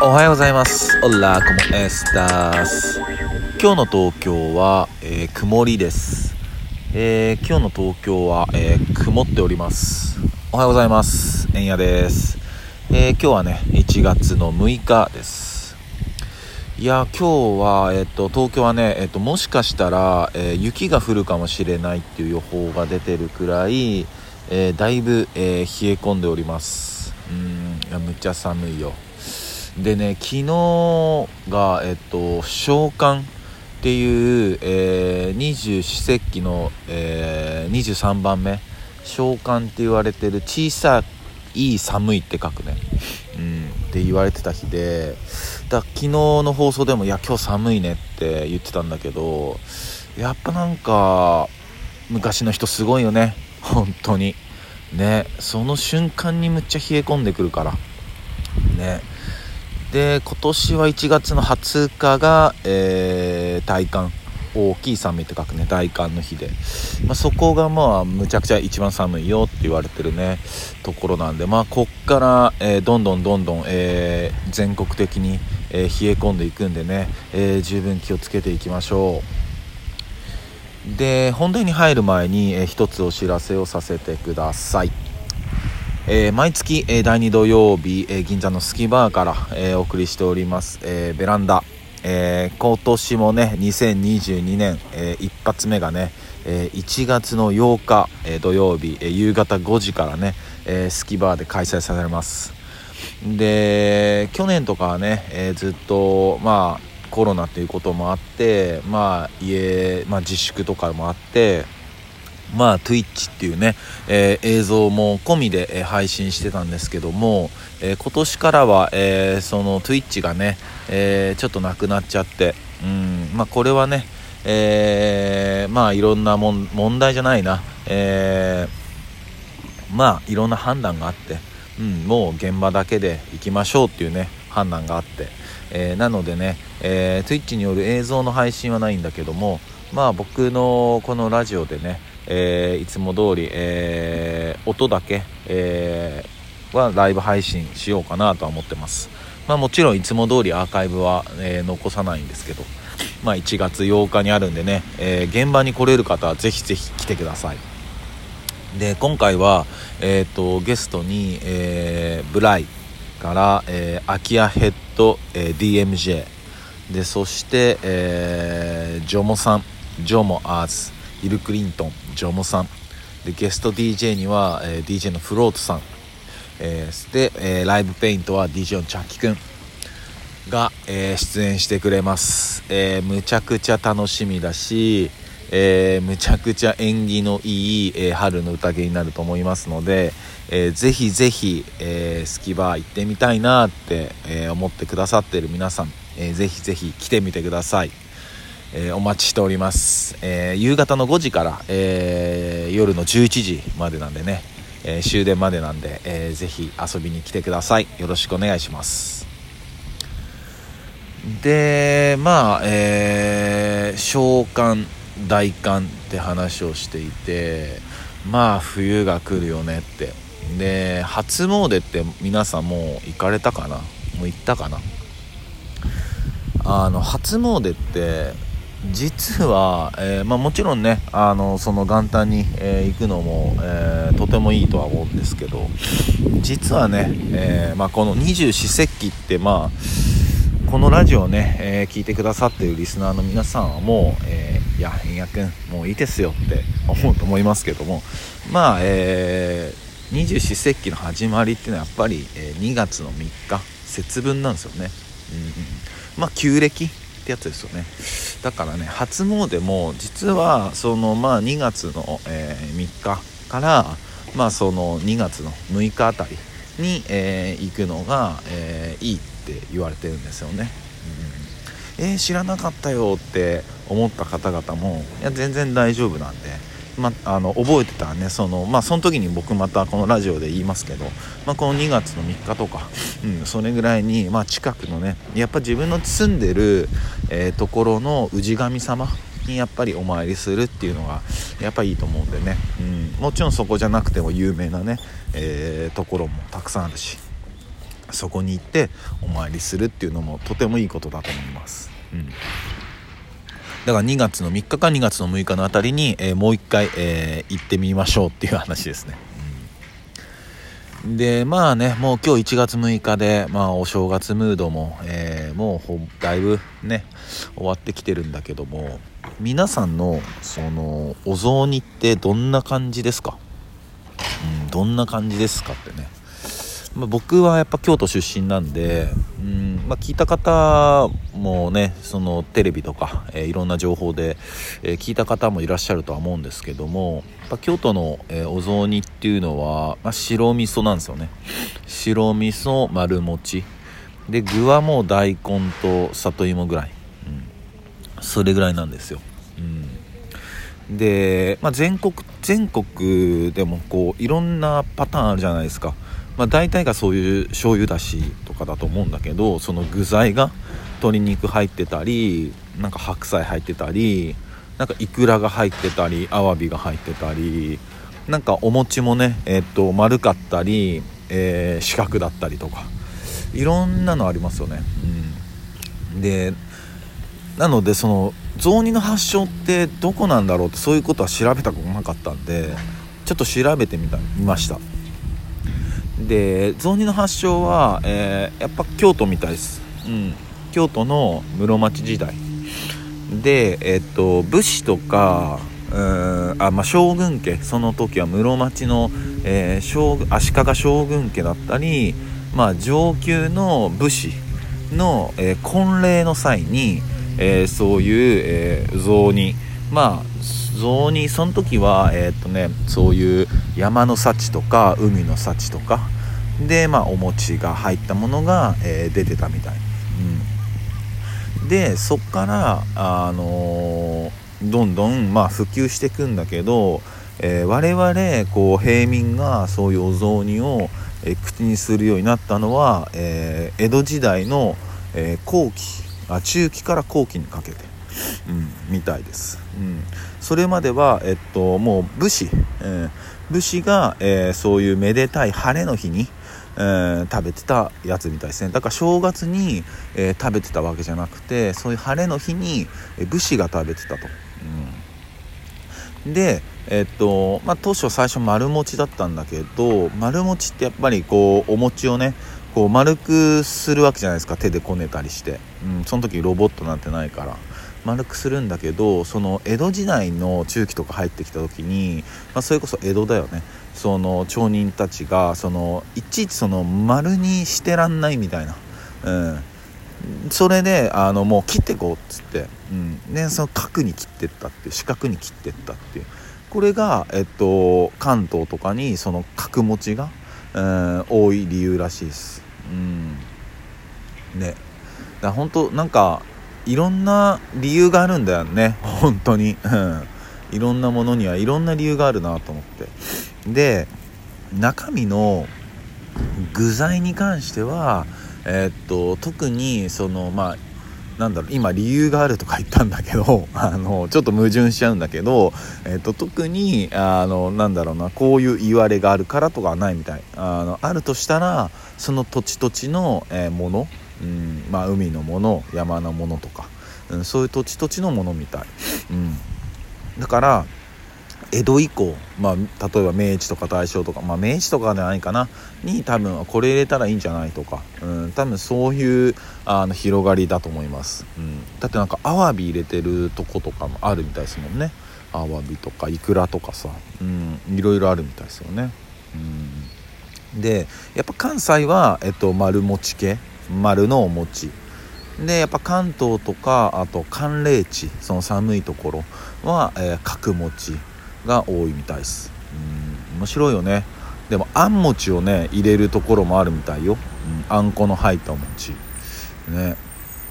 おはようございます。オラコモエスタス今日の東京は、えー、曇りです、えー、今日の東京は、えー、曇っております。おはようございます。えんやです、え今日はね1月の6日です。いや今日は、えっと、東京はね、えっと、もしかしたら、え雪が降るかもしれないっていう予報が出てるくらい、えだいぶ、え冷え込んでおります。うんいやむっちゃ寒いよでね昨日がえっと召喚っていう、え、二十四節気の、えー、23番目。召喚って言われてる小さい寒いって書くね、うん、って言われてた日で。だ昨日の放送でも「いや今日寒いね」って言ってたんだけどやっぱなんか昔の人すごいよね。本当に。ねその瞬間にむっちゃ冷え込んでくるから。ね。で今年は1月の20日が、えー、大寒。大きい寒いって書くね。大寒の日で、まあ、そこがまあむちゃくちゃ一番寒いよって言われてるね。ところなんで。まあこっから、えー、どんどんどんどん、えー、全国的に、えー、冷え込んでいくんでね、え十分気をつけていきましょう。で本題に入る前に、えー、一つお知らせをさせてください。えー、毎月、えー、第2土曜日、えー、銀座のスキバーから、えお送りしております、えベランダ、え今年もね2022年、え一発目がね、え1月の8日、え土曜日、え夕方5時からね、えスキバーで開催されます。で去年とかはね、えずっとまあコロナということもあってまあ家、まあ、自粛とかもあってまあ、Twitch っていうね、えー、映像も込みで、え、配信してたんですけども、えー、今年からは、えその Twitch がね、えちょっとなくなっちゃって、うんまあ、これはね、えまあいろんなもん問題じゃないな、えまあいろんな判断があって、うん、もう現場だけで行きましょうっていうね判断があって、えなのでね、え Twitch による映像の配信はないんだけどもまあ僕のこのラジオでねえー、いつも通り、えー、音だけ、えー、はライブ配信しようかなとは思ってます。まあ、もちろんいつも通りアーカイブは、え残さないんですけど、まあ、1月8日にあるんでね、え現場に来れる方はぜひぜひ来てください。で今回は、えーと、ゲストに、えブライから、えー、アキアヘッド、え DMJ でそして、えージョモさんジョモアーズヒル・クリントンジョモさん。でゲスト DJ には、えー、DJ のフロートさん、えー、で、えー、ライブペイントは DJ のチャッキくんが、えー、出演してくれます、えー、むちゃくちゃ楽しみだし、えー、むちゃくちゃ縁起のいい、えー、春の宴になると思いますので、えー、ぜひぜひ、えー、スキバー行ってみたいなって、えー、思ってくださってる皆さん、えー、ぜひぜひ来てみてください。えー、お待ちしております、えー、夕方の5時から、えー、夜の11時までなんでね、え終電までなんで、えー、ぜひ遊びに来てください。よろしくお願いします。でまあえー、召喚大寒って話をしていてまあ冬が来るよねって。で初詣って皆さんもう行かれたかな？もう行ったかな？あの初詣って実は、えー、まあ、もちろんねあのその元旦に、えー、行くのも、えー、とてもいいとは思うんですけど実はね、えまあ、この二十四節気ってまあこのラジオをね、え聞いてくださっているリスナーの皆さんはもう、えいや変也君もういいですよって思うと思いますけどもまあ、二十四節気の始まりっていうのはやっぱり、え2月の3日節分なんですよね。うん、まあ旧暦ってやつですよね。だからね初詣も実はそのまあ2月の、えー、3日からまあその2月の6日あたりに、えー、行くのが、えー、いいって言われてるんですよね、うん、えー、知らなかったよって思った方々もいや全然大丈夫なんで。まあの覚えてたね。その,、まあ、その時に僕またこのラジオで言いますけど、まあ、この2月の3日とか、うん、それぐらいに、まあ、近くのねやっぱ自分の住んでる、えー、ところの氏神様にやっぱりお参りするっていうのがやっぱいいと思うんでね、うん、もちろんそこじゃなくても有名なね、えー、ところもたくさんあるしそこに行ってお参りするっていうのもとてもいいことだと思います。うん。だから2月の3日か2月の6日のあたりに、えー、もう一回、えー、行ってみましょうっていう話ですね。うん。でまあねもう今日1月6日で、まあ、お正月ムードも、えー、もうだいぶね終わってきてるんだけども皆さんのそのお雑煮ってどんな感じですか、うん、どんな感じですかってね。まあ、僕はやっぱ京都出身なんで、うんまあ、聞いた方もねそのテレビとか、えー、いろんな情報で、えー、聞いた方もいらっしゃるとは思うんですけどもやっ京都の、えー、お雑煮っていうのは、まあ、白味噌なんですよね。白味噌丸餅。で具はもう大根と里芋ぐらい、うん、それぐらいなんですよ、うん、で、まあ、全国全国でもこういろんなパターンあるじゃないですか。まあ、大体がそういう醤油だしとかだと思うんだけどその具材が鶏肉入ってたりなんか白菜入ってたりなんかイクラが入ってたりアワビが入ってたりなんかお餅もね、えー、っと丸かったり、えー、四角だったりとかいろんなのありますよね。うん、でなのでその雑煮の発祥ってどこなんだろうってそういうことは調べたことなかったんでちょっと調べてみた見ました。で雑煮の発祥は、えー、やっぱ京都みたいです、うん、京都の室町時代。で、えっと武士とかうんあ、まあ、将軍家。その時は室町の、えー、将足利将軍家だったり、まあ、上級の武士の、えー、婚礼の際に、えー、そういう、えー、雑煮。まあ雑煮その時は、えー、っとね、そういう山の幸とか海の幸とかで、まあ、お餅が入ったものが、えー、出てたみたい、うん、でそっからあのー、どんどん、まあ、普及していくんだけど、えー、我々こう平民がそういうお雑煮を、え口にするようになったのは、え江戸時代の、え後期あ中期から後期にかけて、うん、みたいです、うん、それまでは、えっと、もう武士、え武士が、えーそういうめでたい晴れの日に、えー、食べてたやつみたいですね。だから正月に、え、食べてたわけじゃなくてそういう晴れの日に、え武士が食べてたと、うん、でえ、っとまあ、当初最初丸餅だったんだけど丸餅ってやっぱりこうお餅をねこう丸くするわけじゃないですか。手でこねたりして、うん、その時ロボットなんてないから。丸くするんだけどその江戸時代の中期とか入ってきた時に、まあ、それこそ江戸だよね。その町人たちがそのいちいちその丸にしてらんないみたいな、うん、それであのもう切ってこうっつって、うん、でその角に切ってったっていう四角に切ってったっていう。これが、えっと、関東とかにその角持ちが、うん、多い理由らしいです。うん、ね。だ本当なんかいろんな理由があるんだよね。本当に、うん、いろんなものにはいろんな理由があるなと思って。で中身の具材に関してはえー、っと特にそのまあなんだろう今理由があるとか言ったんだけど あのちょっと矛盾しちゃうんだけど、え、っと特にあのなんだろうなこういう言われがあるからとかはないみたい。あのあるとしたらその土地土地の、えー、ものうんまあ、海のもの山のものとか、うん、そういう土地土地のものみたい、うん、だから江戸以降、まあ、例えば明治とか大正とか、まあ、明治とかじゃないかなに多分これ入れたらいいんじゃないとか、うん、多分そういうあの広がりだと思います、うん、だってなんかアワビ入れてるとことかもあるみたいですもんね。アワビとかイクラとかさ、うん、いろいろあるみたいですよね、うん、でやっぱ関西は、えっと、丸餅系。丸のお餅。でやっぱ関東とかあと寒冷地その寒いところは、えー、角餅が多いみたいです。うん面白いよね。でもあん餅をね入れるところもあるみたいよ、うん、あんこの入ったお餅。ね。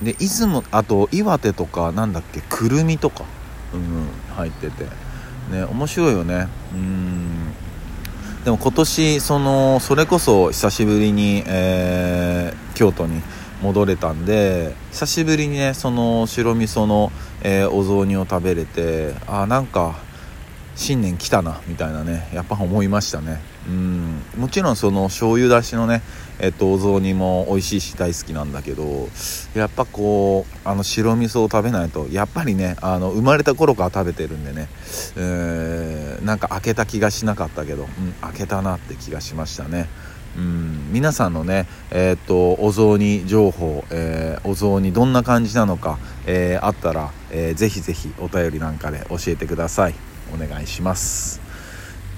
で出雲あと岩手とかなんだっけくるみとか、うん、入ってて。ね面白いよね。うん。でも今年そのそれこそ久しぶりに、えー、京都に戻れたんで久しぶりにねその白味噌の、えー、お雑煮を食べれてあなんか新年来たなみたいなねやっぱ思いましたね。うん。もちろんその醤油だしのねえっとお雑煮も美味しいし大好きなんだけどやっぱこうあの白味噌を食べないとやっぱりねあの生まれた頃から食べてるんでね、えー、なんか開けた気がしなかったけど、うん、開けたなって気がしましたね。うん皆さんのねえー、っとお雑煮情報、えー、お雑煮どんな感じなのか、えー、あったら、えー、ぜひぜひお便りなんかで教えてください。お願いします。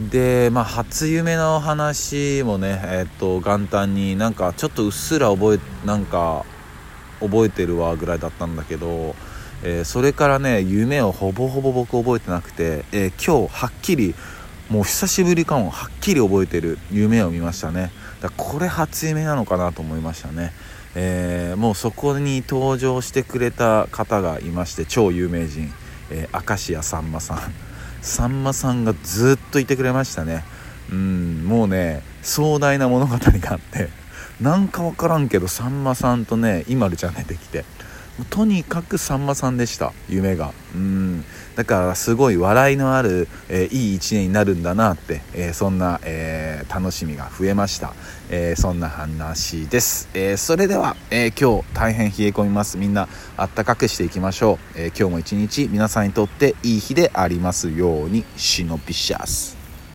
でまあ初夢の話もねえっと元旦になんかちょっとうっすら覚えなんか覚えてるわぐらいだったんだけど、えー、それからね夢をほぼほぼ僕覚えてなくて、えー、今日はっきりもう久しぶりかもはっきり覚えてる夢を見ましたね。だこれ初夢なのかなと思いましたね、えー、もうそこに登場してくれた方がいまして超有名人、えー、明石家さんまさん。さんまさんがずっといてくれましたね。うんもうね壮大な物語があって。なんか分からんけどさんまさんとね IMALU ちゃん出てきて。とにかくさんまさんでした夢が。うん。だからすごい笑いのある、えー、いい一年になるんだなって、えー、そんな、えー、楽しみが増えました、えそんな話です、えそれでは、え今日大変冷え込みます。みんなあったかくしていきましょう、え今日も一日皆さんにとっていい日でありますように。シノピシャス。